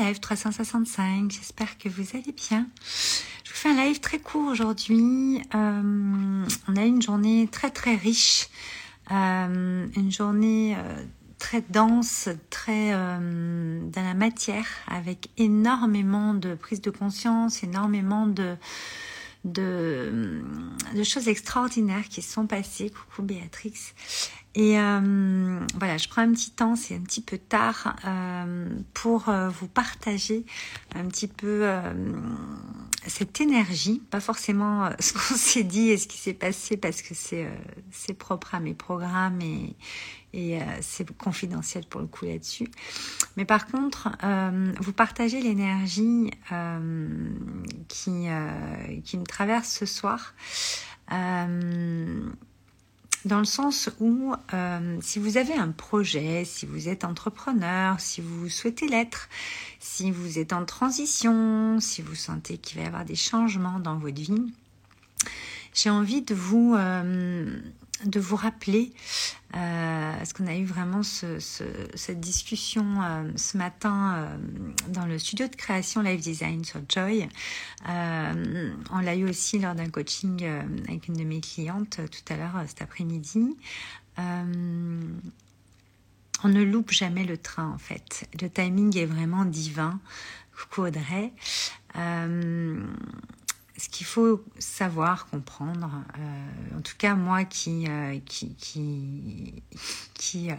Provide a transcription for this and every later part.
live 365. J'espère que vous allez bien. Je vous fais un live très court aujourd'hui. Euh, on a une journée très très riche, euh, une journée euh, très dense, très dans la matière, avec énormément de prise de conscience, énormément de de, de choses extraordinaires qui se sont passées. Coucou Béatrix. Et euh, voilà, je prends un petit temps, c'est un petit peu tard, euh, pour euh, vous partager un petit peu cette énergie, pas forcément ce qu'on s'est dit et ce qui s'est passé parce que c'est c'est propre à mes programmes et, et c'est confidentiel pour le coup là-dessus. Mais par contre, vous partagez l'énergie qui, qui me traverse ce soir dans le sens où euh, si vous avez un projet, si vous êtes entrepreneur, si vous souhaitez l'être, si vous êtes en transition, si vous sentez qu'il va y avoir des changements dans votre vie, j'ai envie de vous, euh, de vous rappeler, euh, parce qu'on a eu vraiment ce, cette discussion euh, ce matin euh, dans le studio de création Live Design sur Joy. Euh, on l'a eu aussi lors d'un coaching avec une de mes clientes tout à l'heure cet après-midi. on ne loupe jamais le train en fait. Le timing est vraiment divin. Coucou Audrey ce qu'il faut savoir, comprendre, euh, en tout cas moi qui, euh, qui, qui, qui, euh,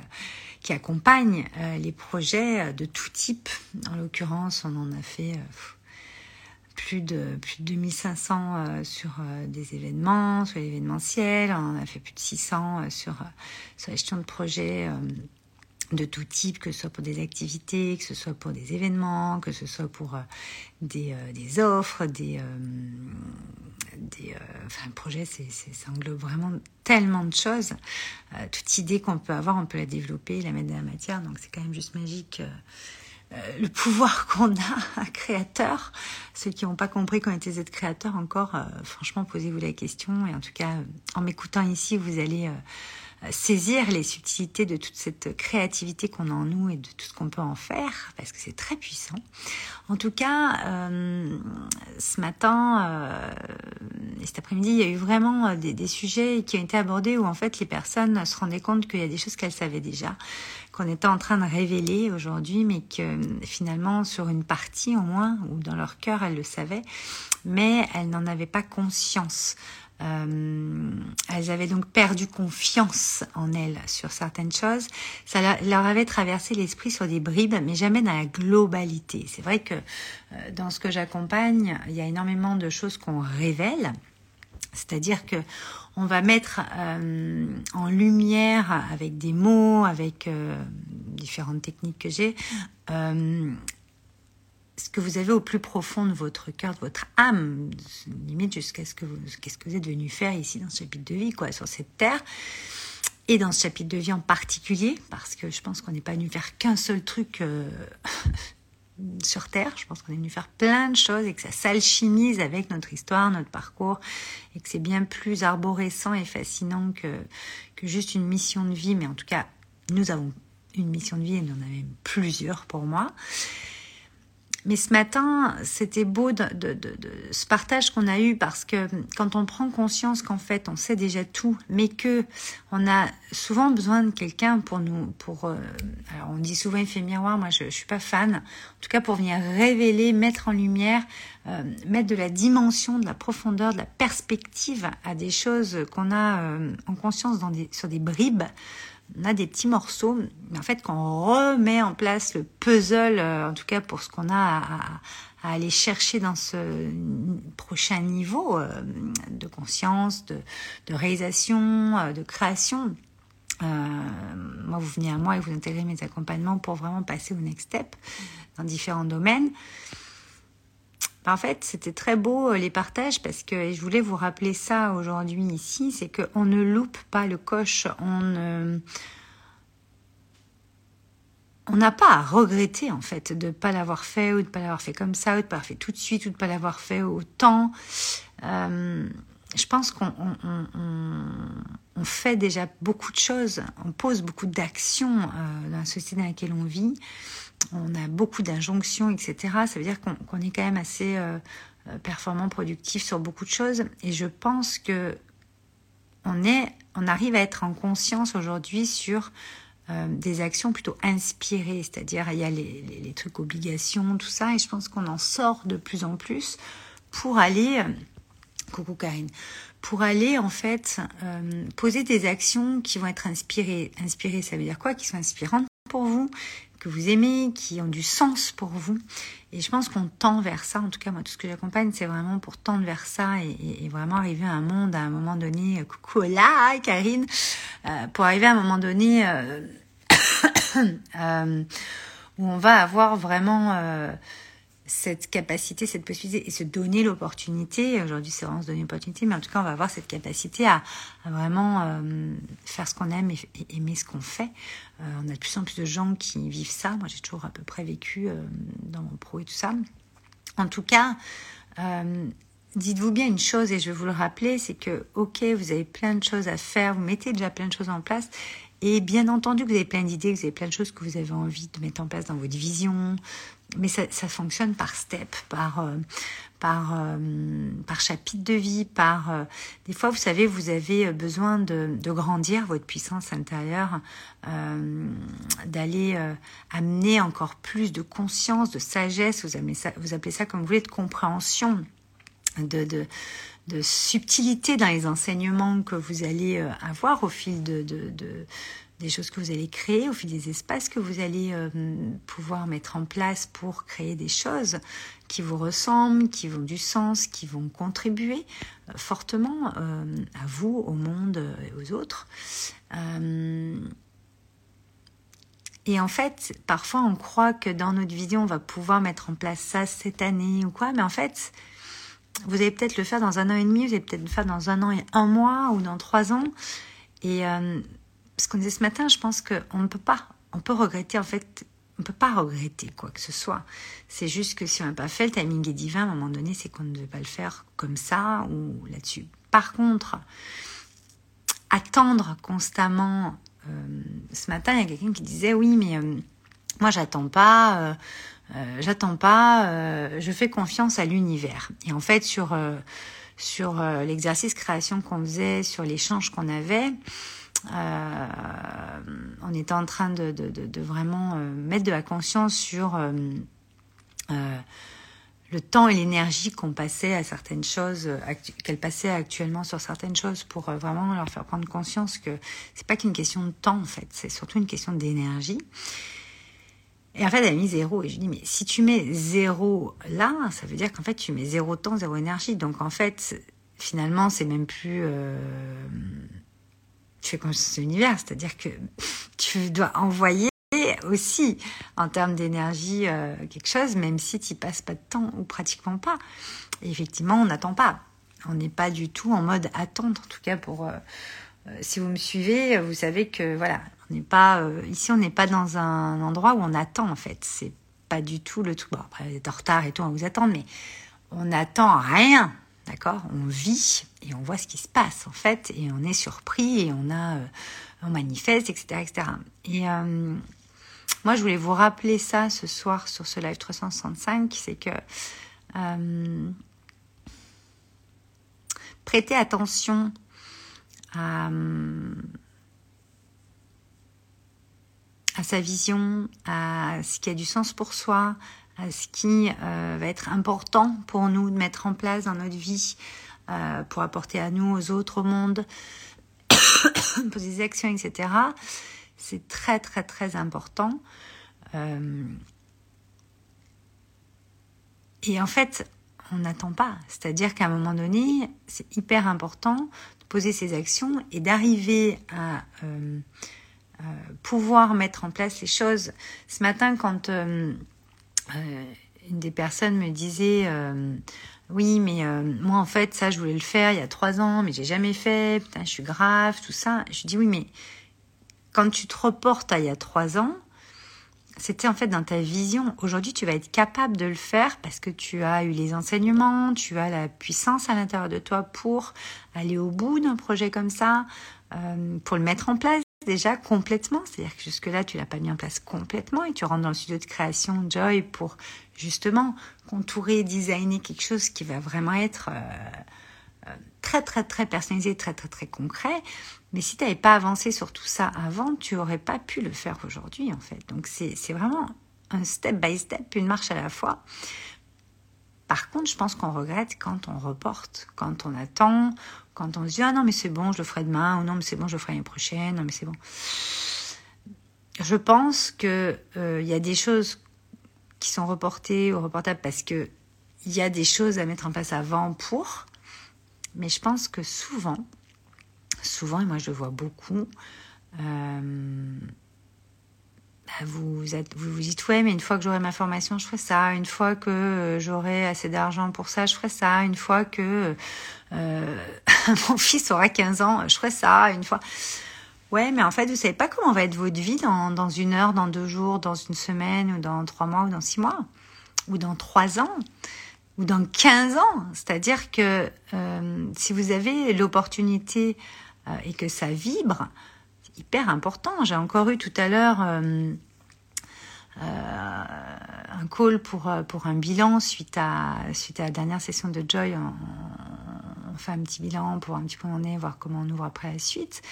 accompagne les projets de tout type, en l'occurrence on en a fait plus de, plus de 2500 sur des événements, sur l'événementiel, on en a fait plus de 600 sur, sur la gestion de projets de tout type, que ce soit pour des activités, que ce soit pour des événements, que ce soit pour euh, des, euh, des, offres, des, euh, des enfin, le projet, c'est, ça englobe vraiment tellement de choses. toute idée qu'on peut avoir, on peut la développer, la mettre dans la matière, donc c'est quand même juste magique. le pouvoir qu'on a, créateur. Ceux qui n'ont pas compris qu'on était Z créateur encore, franchement, posez-vous la question. Et en tout cas, en m'écoutant ici, vous allez saisir les subtilités de toute cette créativité qu'on a en nous et de tout ce qu'on peut en faire, parce que c'est très puissant. En tout cas, euh, ce matin euh, et cet après-midi, il y a eu vraiment euh, des, des, sujets qui ont été abordés où en fait les personnes se rendaient compte qu'il y a des choses qu'elles savaient déjà, qu'on était en train de révéler aujourd'hui, mais que finalement sur une partie au moins, ou dans leur cœur, elles le savaient, mais elles n'en avaient pas conscience. Euh, elles avaient donc perdu confiance en elles sur certaines choses. Ça leur avait traversé l'esprit sur des bribes, mais jamais dans la globalité. C'est vrai que euh, dans ce que j'accompagne, il y a énormément de choses qu'on révèle. C'est-à-dire que on va mettre euh, en lumière avec des mots, avec différentes techniques que j'ai, ce que vous avez au plus profond de votre cœur, de votre âme, limite jusqu'à ce que vous, qu'est-ce que vous êtes venu faire ici dans ce chapitre de vie, quoi, sur cette terre, et dans ce chapitre de vie en particulier, parce que je pense qu'on n'est pas venu faire qu'un seul truc euh, sur terre. Je pense qu'on est venu faire plein de choses et que ça s'alchimise avec notre histoire, notre parcours, et que c'est bien plus arborescent et fascinant que que juste une mission de vie. Mais en tout cas, nous avons une mission de vie et nous en avons plusieurs pour moi. Mais ce matin, c'était beau de, ce partage qu'on a eu parce que quand on prend conscience qu'en fait on sait déjà tout, mais que on a souvent besoin de quelqu'un pour nous, pour, euh, alors on dit souvent effet miroir, moi je, je suis pas fan, en tout cas pour venir révéler, mettre en lumière, euh, mettre de la dimension, de la profondeur, de la perspective à des choses qu'on a euh, en conscience sur des bribes on a des petits morceaux, mais en fait, quand on remet en place le puzzle, euh, en tout cas pour ce qu'on a à, aller chercher dans ce prochain niveau euh, de conscience, de, de réalisation, euh, de création, moi, vous venez à moi et vous intégrez mes accompagnements pour vraiment passer au next step dans différents domaines. En fait, c'était très beau les partages parce que je voulais vous rappeler ça aujourd'hui ici, c'est qu'on ne loupe pas le coche, on n'a pas à regretter en fait de ne pas l'avoir fait ou de ne pas l'avoir fait comme ça ou de ne pas l'avoir fait tout de suite ou de ne pas l'avoir fait autant. Euh, je pense qu'on on, fait déjà beaucoup de choses, on pose beaucoup d'actions euh, dans la société dans laquelle on vit on a beaucoup d'injonctions, etc. Ça veut dire qu'on est quand même assez performant, productif sur beaucoup de choses. Et je pense que on est, on arrive à être en conscience aujourd'hui sur des actions plutôt inspirées, c'est-à-dire il y a les, trucs obligations, tout ça, et je pense qu'on en sort de plus en plus pour aller, coucou Karine, pour aller en fait euh, poser des actions qui vont être inspirées. Inspirées, ça veut dire quoi? Qui sont inspirantes pour vous, que vous aimez, qui ont du sens pour vous. Et je pense qu'on tend vers ça. En tout cas, moi, tout ce que j'accompagne, c'est vraiment pour tendre vers ça et, vraiment arriver à un monde à un moment donné. Coucou là, Karine, euh, pour arriver à un moment donné euh, où on va avoir vraiment cette capacité, cette possibilité et se donner l'opportunité. Aujourd'hui, c'est vraiment se donner l'opportunité, mais en tout cas, on va avoir cette capacité à, vraiment euh, faire ce qu'on aime et, aimer ce qu'on fait. Euh, on a de plus en plus de gens qui vivent ça. Moi, j'ai toujours à peu près vécu euh, dans mon pro et tout ça. En tout cas, dites-vous bien une chose, et je vais vous le rappeler, c'est que, ok, vous avez plein de choses à faire, vous mettez déjà plein de choses en place, et bien entendu, vous avez plein d'idées, vous avez plein de choses que vous avez envie de mettre en place dans votre vision, mais ça, fonctionne par step, par euh, par euh, par chapitre de vie, par euh, des fois vous savez vous avez besoin de, de grandir votre puissance intérieure, d'aller amener encore plus de conscience, de sagesse, vous appelez ça, comme vous voulez, de compréhension, de, de de subtilité dans les enseignements que vous allez avoir au fil de, de, des choses que vous allez créer, au fil des espaces que vous allez euh, pouvoir mettre en place pour créer des choses qui vous ressemblent, qui vont du sens, qui vont contribuer euh, fortement euh, à vous, au monde et aux autres. et en fait, parfois on croit que dans notre vision, on va pouvoir mettre en place ça cette année ou quoi, mais en fait, vous allez peut-être le faire dans un an et demi, vous allez peut-être le faire dans un an et un mois ou dans trois ans. Et ce qu'on disait ce matin, je pense qu'on ne peut pas, on peut regretter en fait, on ne peut pas regretter quoi que ce soit. C'est juste que si on n'a pas fait, le timing est divin, à un moment donné, c'est qu'on ne devait pas le faire comme ça ou là-dessus. Par contre, attendre constamment, euh, ce matin, il y a quelqu'un qui disait oui, mais euh, moi j'attends pas, euh, j'attends pas, je fais confiance à l'univers. Et en fait, sur sur l'exercice création qu'on faisait, sur l'échange qu'on avait, on était en train de, vraiment euh, mettre de la conscience sur euh, le temps et l'énergie qu'on passait à certaines choses, qu'elle passait actuellement sur certaines choses, pour vraiment leur faire prendre conscience que c'est pas qu'une question de temps en fait, c'est surtout une question d'énergie. Et en fait, elle a mis zéro. Et je dis, mais si tu mets zéro là, ça veut dire qu'en fait, tu mets zéro temps, zéro énergie. Donc en fait, finalement, c'est même plus tu fais conscience de l'univers, c'est-à-dire que tu dois envoyer aussi en termes d'énergie euh, quelque chose, même si tu passes pas de temps ou pratiquement pas. Et effectivement, on n'attend pas. On n'est pas du tout en mode attente, en tout cas pour. Euh, euh, si vous me suivez, vous savez que voilà, on n'est pas ici, on n'est pas dans un endroit où on attend en fait. C'est pas du tout le tout. Bon, après, vous êtes en retard et tout, on vous attend, mais on n'attend rien. D'accord? On vit et on voit ce qui se passe en fait et on est surpris et on a euh, on manifeste etc etc. Et euh, moi je voulais vous rappeler ça ce soir sur ce live 365, c'est que euh, prêtez attention à, sa vision, à ce qui a du sens pour soi, ce qui euh, va être important pour nous de mettre en place dans notre vie euh, pour apporter à nous, aux autres, au monde, poser des actions, etc. C'est très très très important. Euh, et en fait, on n'attend pas. C'est-à-dire qu'à un moment donné, c'est hyper important de poser ces actions et d'arriver à pouvoir mettre en place les choses. Ce matin, quand euh, une des personnes me disait euh, oui mais euh, moi en fait ça je voulais le faire il y a trois ans mais j'ai jamais fait. Putain je suis grave tout ça. Je dis oui mais quand tu te reportes à il y a trois ans c'était en fait dans ta vision. Aujourd'hui, tu vas être capable de le faire parce que tu as eu les enseignements, tu as la puissance à l'intérieur de toi pour aller au bout d'un projet comme ça, pour le mettre en place déjà complètement. C'est-à-dire que jusque-là, tu l'as pas mis en place complètement et tu rentres dans le studio de création Joy pour justement contourer, designer quelque chose qui va vraiment être euh, euh, très très très personnalisé, très très très concret. Mais si tu n'avais pas avancé sur tout ça avant, tu aurais pas pu le faire aujourd'hui en fait. Donc c'est vraiment un step by step, une marche à la fois. Par contre, je pense qu'on regrette quand on reporte, quand on attend, quand on se dit ah non mais c'est bon, je le ferai demain ou non mais c'est bon, je le ferai l'année prochaine, non mais c'est bon. Je pense que euh, y a des choses qui sont reportées ou reportables parce que il y a des choses à mettre en place avant pour. Mais je pense que souvent, souvent et moi je le vois beaucoup, euh, vous, êtes, vous vous dites ouais mais une fois que j'aurai ma formation je ferai ça. Une fois que euh, j'aurai assez d'argent pour ça je ferai ça. Une fois que euh, mon fils aura 15 ans je ferai ça. Une fois. Ouais mais en fait vous savez pas comment va être votre vie dans, une heure dans deux jours dans une semaine ou dans trois mois ou dans six mois ou dans trois ans ou dans 15 ans. C'est à dire que euh, si vous avez l'opportunité et que ça vibre hyper important. J'ai encore eu tout à l'heure euh, euh, un call pour, euh, pour un bilan suite à, suite à la dernière session de Joy. On, fait un petit bilan pour un petit peu en est, voir comment on ouvre après la suite,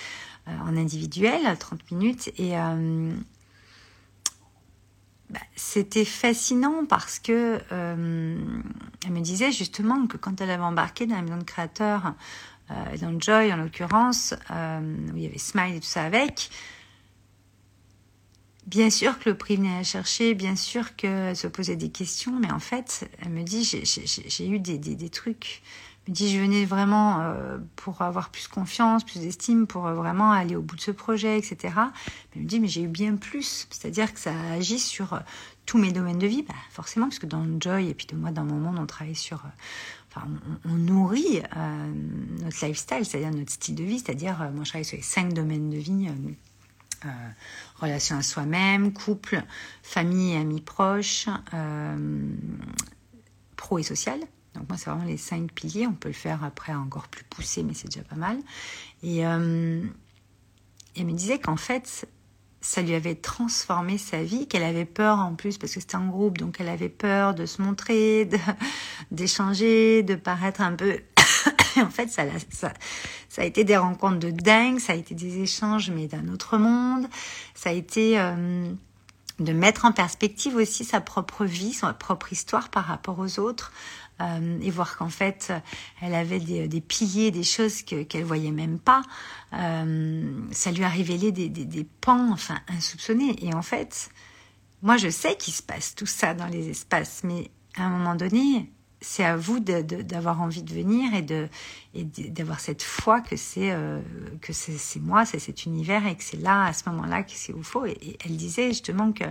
en individuel, 30 minutes. Et bah, c'était fascinant parce que elle me disait justement que quand elle avait embarqué dans la maison de créateurs euh, dans Joy en l'occurrence, euh, où il y avait Smile et tout ça avec, bien sûr que le prix venait à chercher, bien sûr qu'elle se posait des questions, mais en fait, elle me dit, j'ai eu des, trucs. Elle me dit, je venais vraiment euh, pour avoir plus confiance, plus d'estime, pour vraiment aller au bout de ce projet, etc. Elle me dit, mais j'ai eu bien plus. C'est-à-dire que ça agit sur tous mes domaines de vie, bah, forcément, parce que dans Joy, et puis de moi, dans mon monde, on travaille sur on, nourrit euh, notre lifestyle, c'est-à-dire notre style de vie, c'est-à-dire, euh, moi je travaille sur les cinq domaines de vie, euh, relation à soi-même, couple, famille et amis proches, pro et social. Donc moi c'est vraiment les cinq piliers, on peut le faire après encore plus poussé, mais c'est déjà pas mal. Et elle me disait qu'en fait, ça lui avait transformé sa vie, qu'elle avait peur en plus parce que c'était en groupe, donc elle avait peur de se montrer, d'échanger, de, paraître un peu. en fait, ça, ça, a été des rencontres de dingue, ça a été des échanges mais d'un autre monde, ça a été euh, de mettre en perspective aussi sa propre vie, sa propre histoire par rapport aux autres, euh, et voir qu'en fait, elle avait des, piliers, des choses que, qu'elle voyait même pas. Euh, ça lui a révélé des, des, pans, enfin, insoupçonnés. Et en fait, moi, je sais qu'il se passe tout ça dans les espaces, mais à un moment donné, c'est à vous d'avoir envie de venir et d'avoir cette foi que c'est euh, c'est moi, c'est cet univers et que c'est là à ce moment-là que c'est où faut. Et, et, elle disait justement que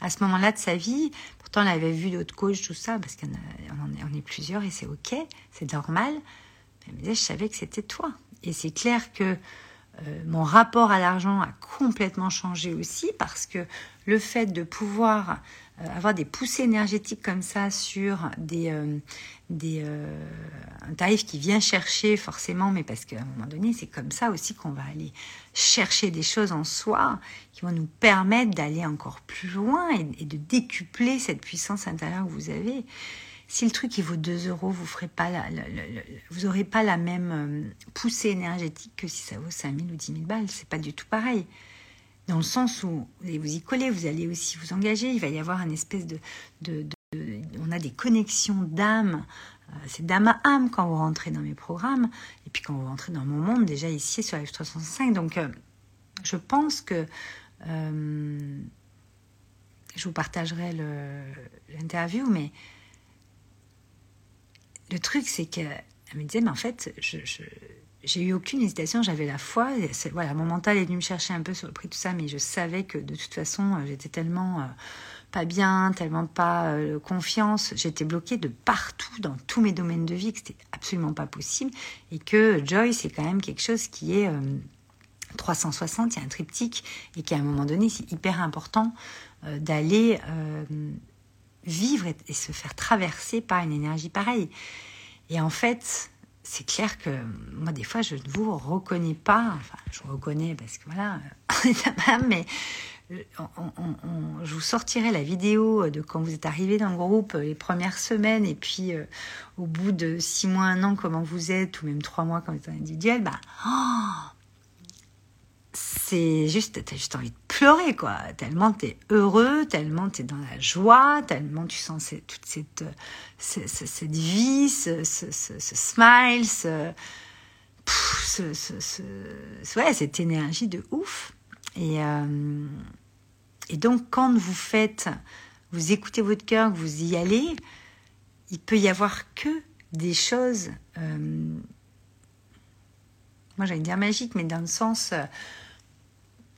à ce moment-là de sa vie, Pourtant, on avait vu d'autres coachs, tout ça, parce qu'on on est plusieurs et c'est ok, c'est normal. Elle me disait, je savais que c'était toi. Et c'est clair que euh, mon rapport à l'argent a complètement changé aussi parce que le fait de pouvoir euh, avoir des poussées énergétiques comme ça sur des, euh, des un tarif qui vient chercher forcément, mais parce qu'à un moment donné, c'est comme ça aussi qu'on va aller chercher des choses en soi qui vont nous permettre d'aller encore plus loin et, de décupler cette puissance intérieure que vous avez si le truc il vaut 2 euros, vous ferez pas la, vous aurez pas la même euh, poussée énergétique que si ça vaut 5 000 ou 10 000 balles. C'est pas du tout pareil. Dans le sens où vous allez vous y coller, vous allez aussi vous engager. Il va y avoir une espèce de, on a des connexions d'âme. Euh, c'est d'âme à âme quand vous rentrez dans mes programmes et puis quand vous rentrez dans mon monde déjà ici sur F365. Donc euh, je pense que je vous partagerai l'interview, mais le truc, c'est qu'elle me disait, mais en fait, j'ai eu aucune hésitation, j'avais la foi. Voilà, mon mental est venu me chercher un peu sur le prix, tout ça, mais je savais que de toute façon, euh, j'étais tellement euh, pas bien, tellement pas euh, confiance, j'étais bloquée de partout, dans tous mes domaines de vie, que c'était absolument pas possible. Et que Joy, c'est quand même quelque chose qui est 360, il y a un triptyque, et qu'à un moment donné, c'est hyper important d'aller vivre et, se faire traverser par une énergie pareille. Et en fait, c'est clair que moi, des fois, je ne vous reconnais pas. Enfin, je reconnais parce que voilà, mais je vous sortirai la vidéo de quand vous êtes arrivé dans le groupe les premières semaines et puis euh, au bout de six mois, un an, comment vous êtes, ou même trois mois quand vous êtes individuel, bah, oh, c'est juste, t'as juste envie de pleurer, quoi. Tellement t'es heureux, tellement t'es dans la joie, tellement tu sens toute cette, vie, ce, smile, ouais, cette énergie de ouf. Et, euh, et donc, quand vous faites, vous écoutez votre cœur, vous y allez, il peut y avoir que des choses, euh, moi j'allais dire magiques, mais dans le sens euh,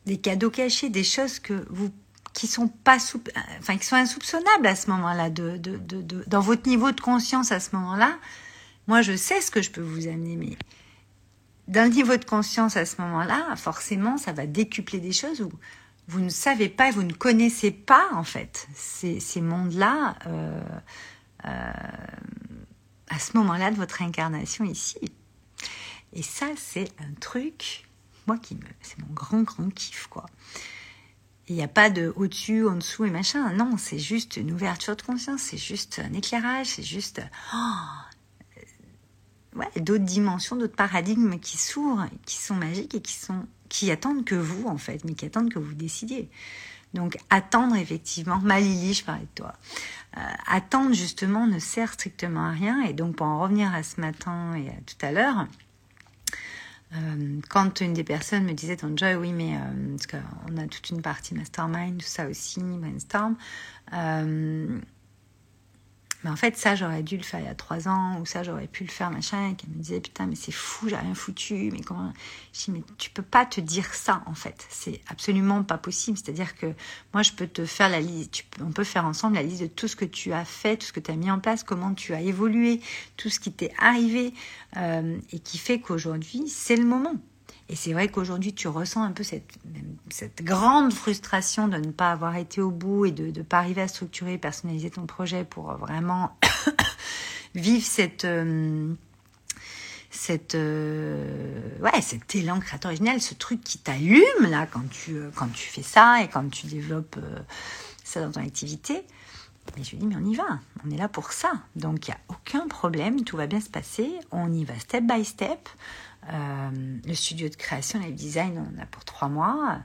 des cadeaux cachés, des choses que vous qui sont pas enfin qui sont insoupçonnables à ce moment-là, de, de, de, dans votre niveau de conscience à ce moment-là. Moi, je sais ce que je peux vous amener, mais d'un niveau de conscience à ce moment-là, forcément, ça va décupler des choses où vous ne savez pas, vous ne connaissez pas en fait ces, ces mondes-là euh, euh, à ce moment-là de votre incarnation ici. Et ça, c'est un truc, moi qui me, c'est mon grand grand kiff quoi. Il n'y a pas de au-dessus, en dessous et machin. Non, c'est juste une ouverture de conscience, c'est juste un éclairage, c'est juste oh, ouais, d'autres dimensions, d'autres paradigmes qui s'ouvrent, qui sont magiques et qui sont qui attendent que vous, en fait, mais qui attendent que vous décidiez. Donc attendre effectivement, Malili, je parlais de toi, euh, attendre justement ne sert strictement à rien. Et donc pour en revenir à ce matin et à tout à l'heure, euh, quand une des personnes me disait, Joy, oui, mais euh, parce qu'on a toute une partie mastermind, tout ça aussi, brainstorm, mais en fait, ça, j'aurais dû le faire il y a trois ans, ou ça, j'aurais pu le faire, machin. Et qu'elle me disait, putain, mais c'est fou, j'ai rien foutu. Mais comment. Je dis, mais tu peux pas te dire ça, en fait. C'est absolument pas possible. C'est-à-dire que moi, je peux te faire la liste, on peut faire ensemble la liste de tout ce que tu as fait, tout ce que tu as mis en place, comment tu as évolué, tout ce qui t'est arrivé, euh, et qui fait qu'aujourd'hui, c'est le moment. Et c'est vrai qu'aujourd'hui, tu ressens un peu cette, grande frustration de ne pas avoir été au bout et de ne pas arriver à structurer, personnaliser ton projet pour vraiment vivre cette, euh, cette, euh, ouais, cet élan créateur original, ce truc qui t'allume là quand tu, euh, quand tu fais ça et quand tu développes ça dans ton activité. Mais je lui dis, mais on y va, on est là pour ça. Donc il n'y a aucun problème, tout va bien se passer, on y va step by step. Euh, le studio de création, le design, on a pour trois mois.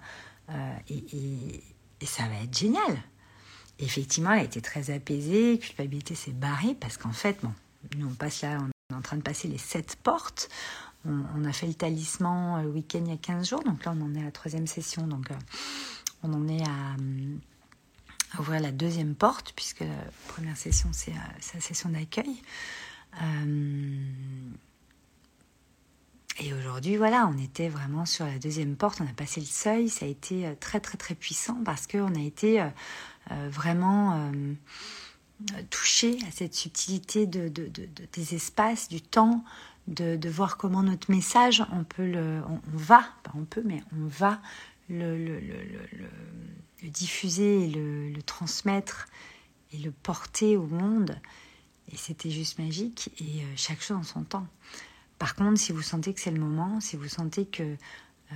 Euh, et, ça va être génial. effectivement, elle a été très apaisée. Culpabilité s'est barrée parce qu'en fait, bon, nous on passe là, on est en train de passer les sept portes. On, a fait le talisman euh, le week-end il y a 15 jours. Donc là, on en est à la troisième session. Donc on en est à, ouvrir la deuxième porte puisque la première session, c'est la session d'accueil. Et aujourd'hui, voilà, on était vraiment sur la deuxième porte, on a passé le seuil, ça a été euh, très très très puissant parce qu'on a été euh, euh, vraiment touché à cette subtilité de, des espaces, du temps, de, voir comment notre message, on peut on, va, pas on peut, mais on va le, le, diffuser, le, le transmettre et le porter au monde. Et c'était juste magique et chaque chose en son temps. Par contre, si vous sentez que c'est le moment, si vous sentez que euh,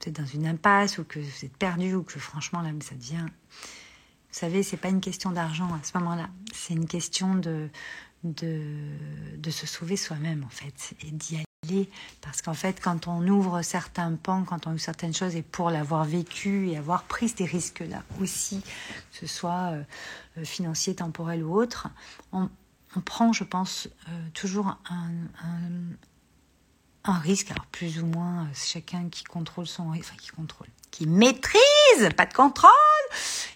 vous êtes dans une impasse ou que vous êtes perdu ou que franchement là, ça devient. Vous savez, c'est pas une question d'argent à ce moment-là. C'est une question de, de, se sauver soi-même en fait et d'y aller. Parce qu'en fait, quand on ouvre certains pans, quand on ouvre certaines choses, et pour l'avoir vécu et avoir pris ces risques-là aussi, que ce soit euh, euh, financier, temporel ou autre, on, on prend, je pense, euh, toujours un, risque, alors plus ou moins euh, chacun qui contrôle son risque, enfin qui contrôle, qui maîtrise, pas de contrôle,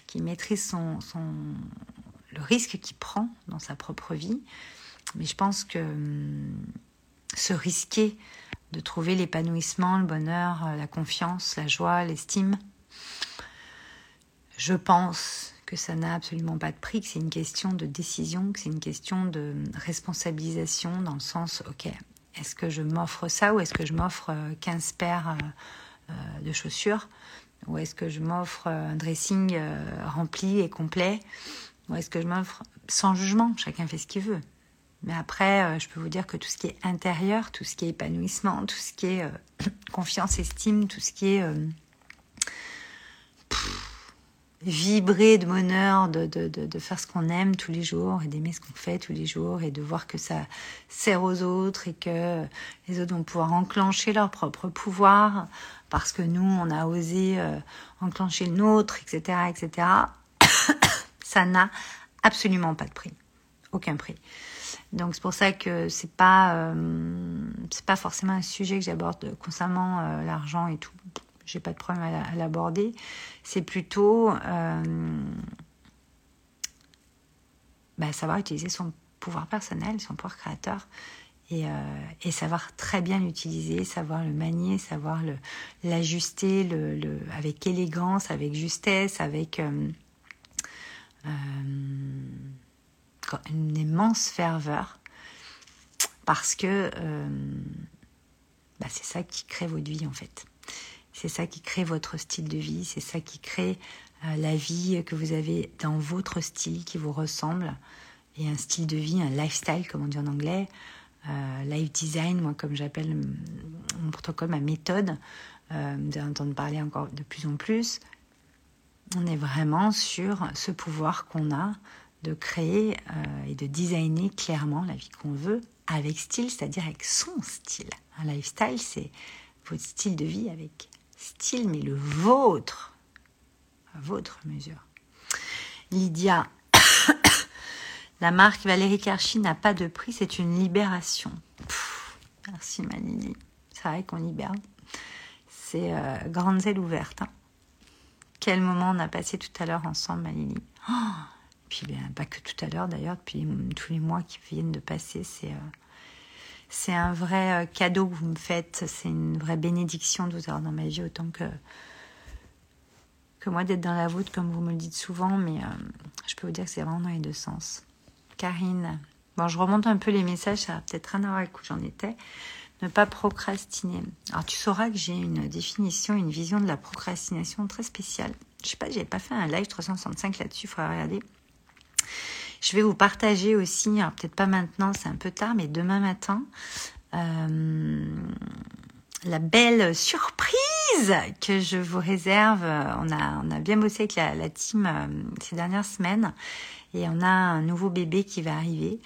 qui maîtrise son, son, le risque qu'il prend dans sa propre vie. Mais je pense que hum, se risquer de trouver l'épanouissement, le bonheur, euh, la confiance, la joie, l'estime, je pense que ça n'a absolument pas de prix, que c'est une question de décision, que c'est une question de responsabilisation dans le sens, ok, est-ce que je m'offre ça ou est-ce que je m'offre 15 euh, paires euh, euh, de chaussures ou est-ce que je m'offre un dressing rempli et complet ou est-ce que je m'offre sans jugement, chacun fait ce qu'il veut. Mais après, je peux vous dire que tout ce qui est intérieur, tout ce qui est épanouissement, tout ce qui est confiance, estime, tout ce qui est vibrer de bonheur, de, de, de, faire ce qu'on aime tous les jours et d'aimer ce qu'on fait tous les jours et de voir que ça sert aux autres et que les autres vont pouvoir enclencher leur propre pouvoir parce que nous, on a osé enclencher le nôtre, etc., etc. ça n'a absolument pas de prix. Aucun prix. Donc c'est pour ça que c'est pas euh, c'est pas forcément un sujet que j'aborde concernant euh, l'argent et tout. J'ai pas de problème à, l'aborder. C'est plutôt euh, bah, savoir utiliser son pouvoir personnel, son pouvoir créateur. Et, et, savoir très bien l'utiliser, savoir le manier, savoir l'ajuster avec élégance, avec justesse, avec une immense ferveur parce que euh, bah, c'est ça qui crée votre vie en fait. C'est ça qui crée votre style de vie, c'est ça qui crée euh, la vie que vous avez dans votre style qui vous ressemble et un style de vie, un lifestyle comme on dit en anglais, euh, life design, moi comme j'appelle mon protocole, ma méthode. vous allez parler encore de plus en plus. On est vraiment sur ce pouvoir qu'on a de créer euh, et de designer clairement la vie qu'on veut avec style, c'est-à-dire avec son style. Un lifestyle, c'est votre style de vie avec style, mais le vôtre, à votre mesure. Lydia, la marque Valérie Karchi n'a pas de prix, c'est une libération. merci ma C'est vrai qu'on libère. C'est euh, grande zèle ouverte. Hein. Quel moment on a passé tout à l'heure ensemble, ma oh puis ben, pas que tout à l'heure d'ailleurs, depuis tous les mois qui viennent de passer, c'est euh, c'est un vrai euh, cadeau que vous me faites, c'est une vraie bénédiction de vous avoir dans ma vie autant que moi d'être dans la vôtre comme vous me le dites souvent, mais euh, je peux vous dire que c'est vraiment dans les deux sens. Karine, bon je remonte un peu les messages, ça va peut-être rien à voir avec où j'en étais. Ne pas procrastiner. Alors tu sauras que j'ai une définition, une vision de la procrastination très spéciale. Je sais pas, j'avais pas fait un live 365 là-dessus, il faudra regarder. Je vais vous partager aussi, peut-être pas maintenant, c'est un peu tard, mais demain matin, euh, la belle surprise que je vous réserve. On a, on a bien bossé avec la, team euh, ces dernières semaines. Et on a un nouveau bébé qui va arriver,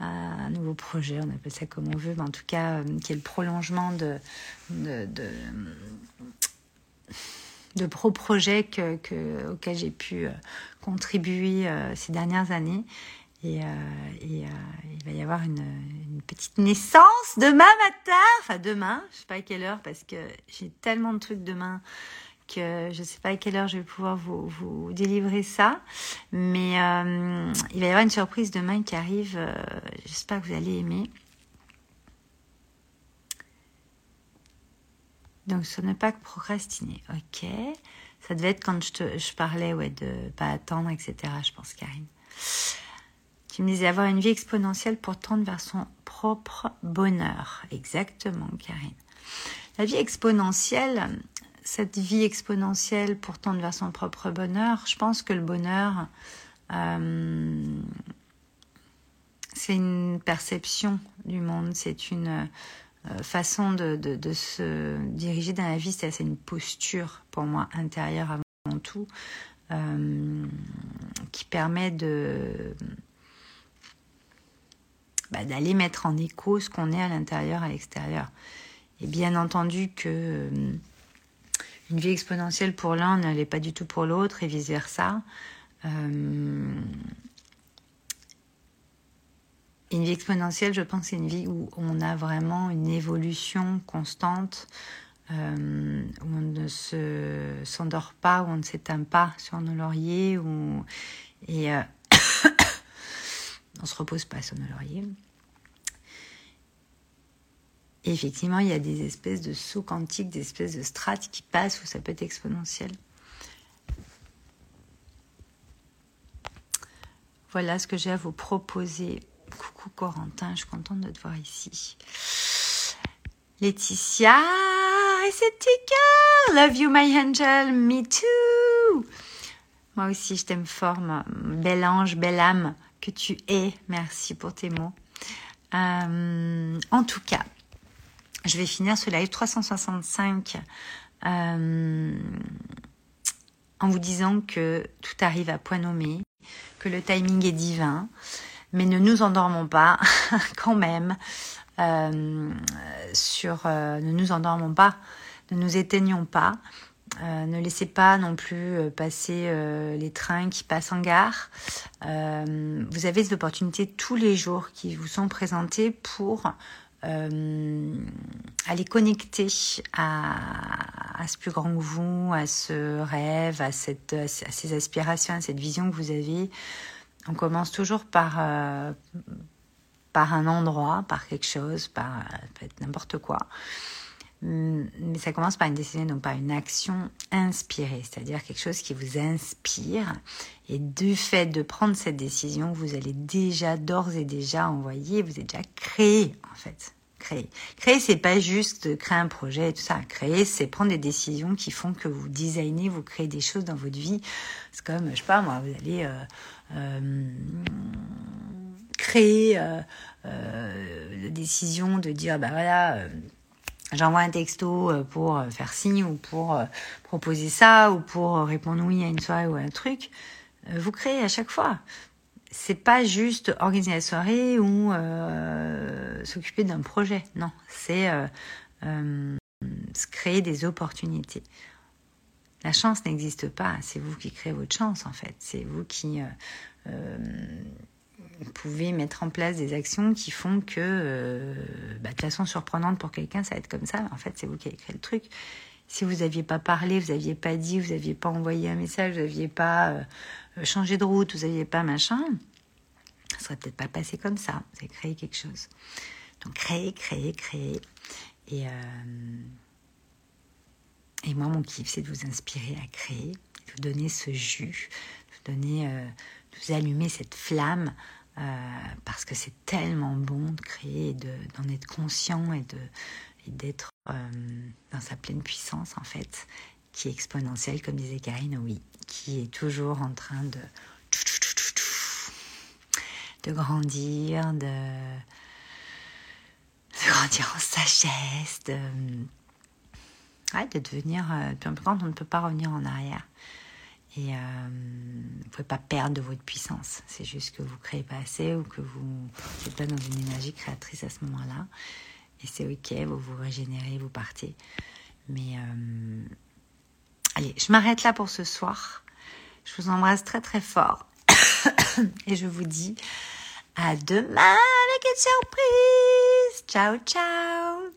euh, un nouveau projet, on appelle ça comme on veut, mais en tout cas, qui est le prolongement de, de, de de pro-projets que, que, auxquels j'ai pu euh, contribuer euh, ces dernières années. Et, euh, il va y avoir une, petite naissance demain matin, enfin demain, je sais pas à quelle heure parce que j'ai tellement de trucs demain que je sais pas à quelle heure je vais pouvoir vous délivrer ça. Mais il va y avoir une surprise demain qui arrive, j'espère que vous allez aimer. Donc, ce n'est pas que procrastiner. Ok. Ça devait être quand je, te, je parlais ouais, de pas attendre, etc. Je pense, Karine. Tu me disais avoir une vie exponentielle pour tendre vers son propre bonheur. Exactement, Karine. La vie exponentielle, cette vie exponentielle pour tendre vers son propre bonheur, je pense que le bonheur, euh, c'est une perception du monde, c'est une façon de, de, se diriger dans la vie, c'est une posture pour moi intérieure avant tout, euh, qui permet de bah, d'aller mettre en écho ce qu'on est à l'intérieur, à l'extérieur. Et bien entendu que euh, une vie exponentielle pour l'un l'est pas du tout pour l'autre et vice versa. Une vie exponentielle, je pense, c'est une vie où on a vraiment une évolution constante, euh, où on ne se s'endort pas, où on ne s'éteint pas sur nos lauriers, où, et euh, on se repose pas sur nos lauriers. Effectivement, il y a des espèces de sauts quantiques, des espèces de strates qui passent où ça peut être exponentiel. Voilà ce que j'ai à vous proposer Coucou Corentin, je suis contente de te voir ici. Laetitia, esthétique, love you my angel, me too. Moi aussi, je t'aime fort, bel ange, belle âme que tu es. Merci pour tes mots. Euh, en tout cas, je vais finir ce live 365 euh, en vous disant que tout arrive à point nommé, que le timing est divin, mais ne nous endormons pas quand même euh, sur, ne nous endormons pas, ne nous éteignons pas. Euh, ne laissez pas non plus euh, passer euh, les trains qui passent en gare. vous avez des opportunités tous les jours qui vous sont présentées pour aller connecter à, à, ce plus grand que vous, à ce rêve, à, cette, à ces aspirations, à cette vision que vous avez. On commence toujours par, par un endroit, par quelque chose, par n'importe quoi. Mm, mais ça commence par une décision, donc par une action inspirée, c'est-à-dire quelque chose qui vous inspire. Et du fait de prendre cette décision, vous allez déjà, d'ores et déjà envoyer, vous êtes déjà créé, en fait. Créer. Créer, c'est pas juste créer un projet et tout ça. Créer, c'est prendre des décisions qui font que vous designez, vous créez des choses dans votre vie. C'est comme, je sais pas moi, vous allez euh, euh, créer euh, la décision de dire, bah voilà, j'envoie un texto euh, pour euh, faire signe ou pour euh, proposer ça ou pour répondre oui à une soirée ou à un truc, vous créez à chaque fois. C'est pas juste organiser la soirée ou s'occuper d'un projet. Non, c'est créer des opportunités. La chance n'existe pas. C'est vous qui créez votre chance en fait. C'est vous qui vous pouvez mettre en place des actions qui font que, euh, bah, de façon surprenante pour quelqu'un, ça va être comme ça. En fait, c'est vous qui avez créé le truc. Si vous n'aviez pas parlé, vous n'aviez pas dit, vous n'aviez pas envoyé un message, vous n'aviez pas euh, changé de route, vous n'aviez pas machin, ça serait peut-être pas passé comme ça. Vous avez créé quelque chose. Donc créer, créer, créer. Et, euh, et moi, mon kiff, c'est de vous inspirer à créer, de vous donner ce jus, de vous donner, de vous allumer cette flamme euh, parce que c'est tellement bon de créer d'en être conscient et d'être euh, dans sa pleine puissance en fait, qui est exponentielle comme disait Karine, oui, qui est toujours en train de de grandir, de, de grandir en sagesse, de, ouais, de devenir euh, plus on ne peut pas revenir en arrière. Et euh, vous ne pouvez pas perdre de votre puissance. C'est juste que vous ne créez pas assez ou que vous n'êtes pas dans une énergie créatrice à ce moment-là. Et c'est ok, vous vous régénérez, vous partez. Mais euh, allez, je m'arrête là pour ce soir. Je vous embrasse très très fort. Et je vous dis à demain avec une surprise. Ciao, ciao.